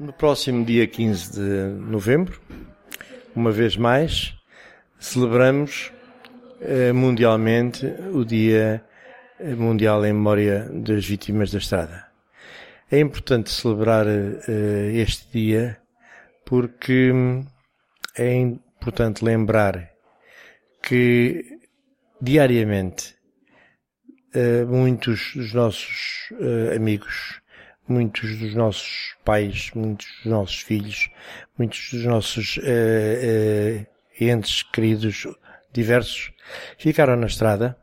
No próximo dia 15 de novembro, uma vez mais, celebramos eh, mundialmente o Dia Mundial em Memória das Vítimas da Estrada. É importante celebrar eh, este dia porque é importante lembrar que diariamente eh, muitos dos nossos amigos muitos dos nossos pais, muitos dos nossos filhos, muitos dos nossos uh, uh, entes queridos diversos ficaram na estrada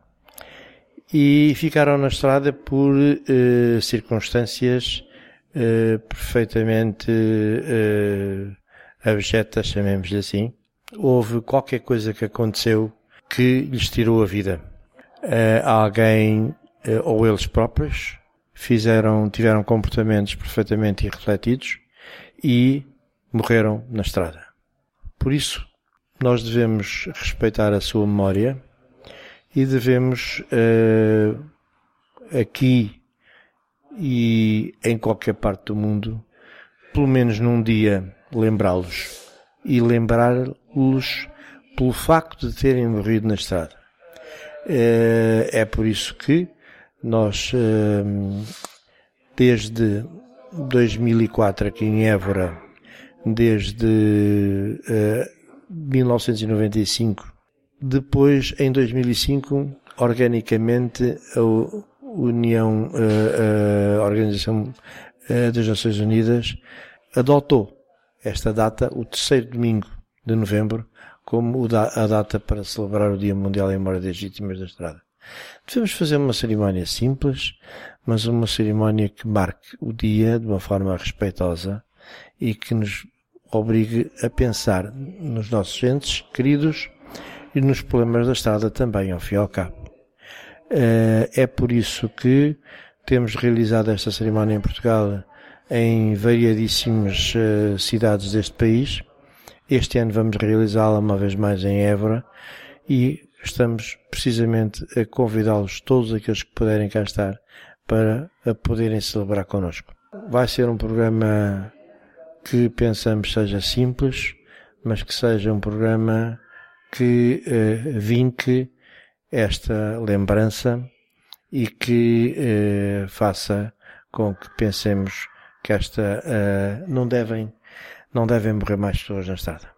e ficaram na estrada por uh, circunstâncias perfeitamente abjetas, chamemos-lhe assim. Houve qualquer coisa que aconteceu que lhes tirou a vida. alguém, ou eles próprios, fizeram, tiveram comportamentos perfeitamente irrefletidos e morreram na estrada. Por isso, nós devemos respeitar a sua memória e devemos uh, aqui e em qualquer parte do mundo, pelo menos num dia, lembrá-los e lembrá-los pelo facto de terem morrido na estrada. Uh, é por isso que nós, ehm, desde 2004 aqui em Évora, desde 1995, eh, depois em 2005, organicamente, a União, eh, a Organização eh, das Nações Unidas adotou esta data, o terceiro domingo de novembro, como a data para celebrar o Dia Mundial em Memória das Vítimas da Estrada. Devemos fazer uma cerimónia simples, mas uma cerimónia que marque o dia de uma forma respeitosa e que nos obrigue a pensar nos nossos entes queridos e nos problemas da estrada também, ao fim e ao cabo. Eh, é por isso que temos realizado esta cerimónia em Portugal em variadíssimas eh, cidades deste país. Este ano vamos realizá-la uma vez mais em Évora e estamos precisamente a convidá-los, todos aqueles que puderem cá estar, para a poderem celebrar connosco. Vai ser um programa que pensamos seja simples, mas que seja um programa que uh, vinque esta lembrança e que uh, faça com que pensemos que esta uh, não devem não devem morrer mais pessoas na estrada.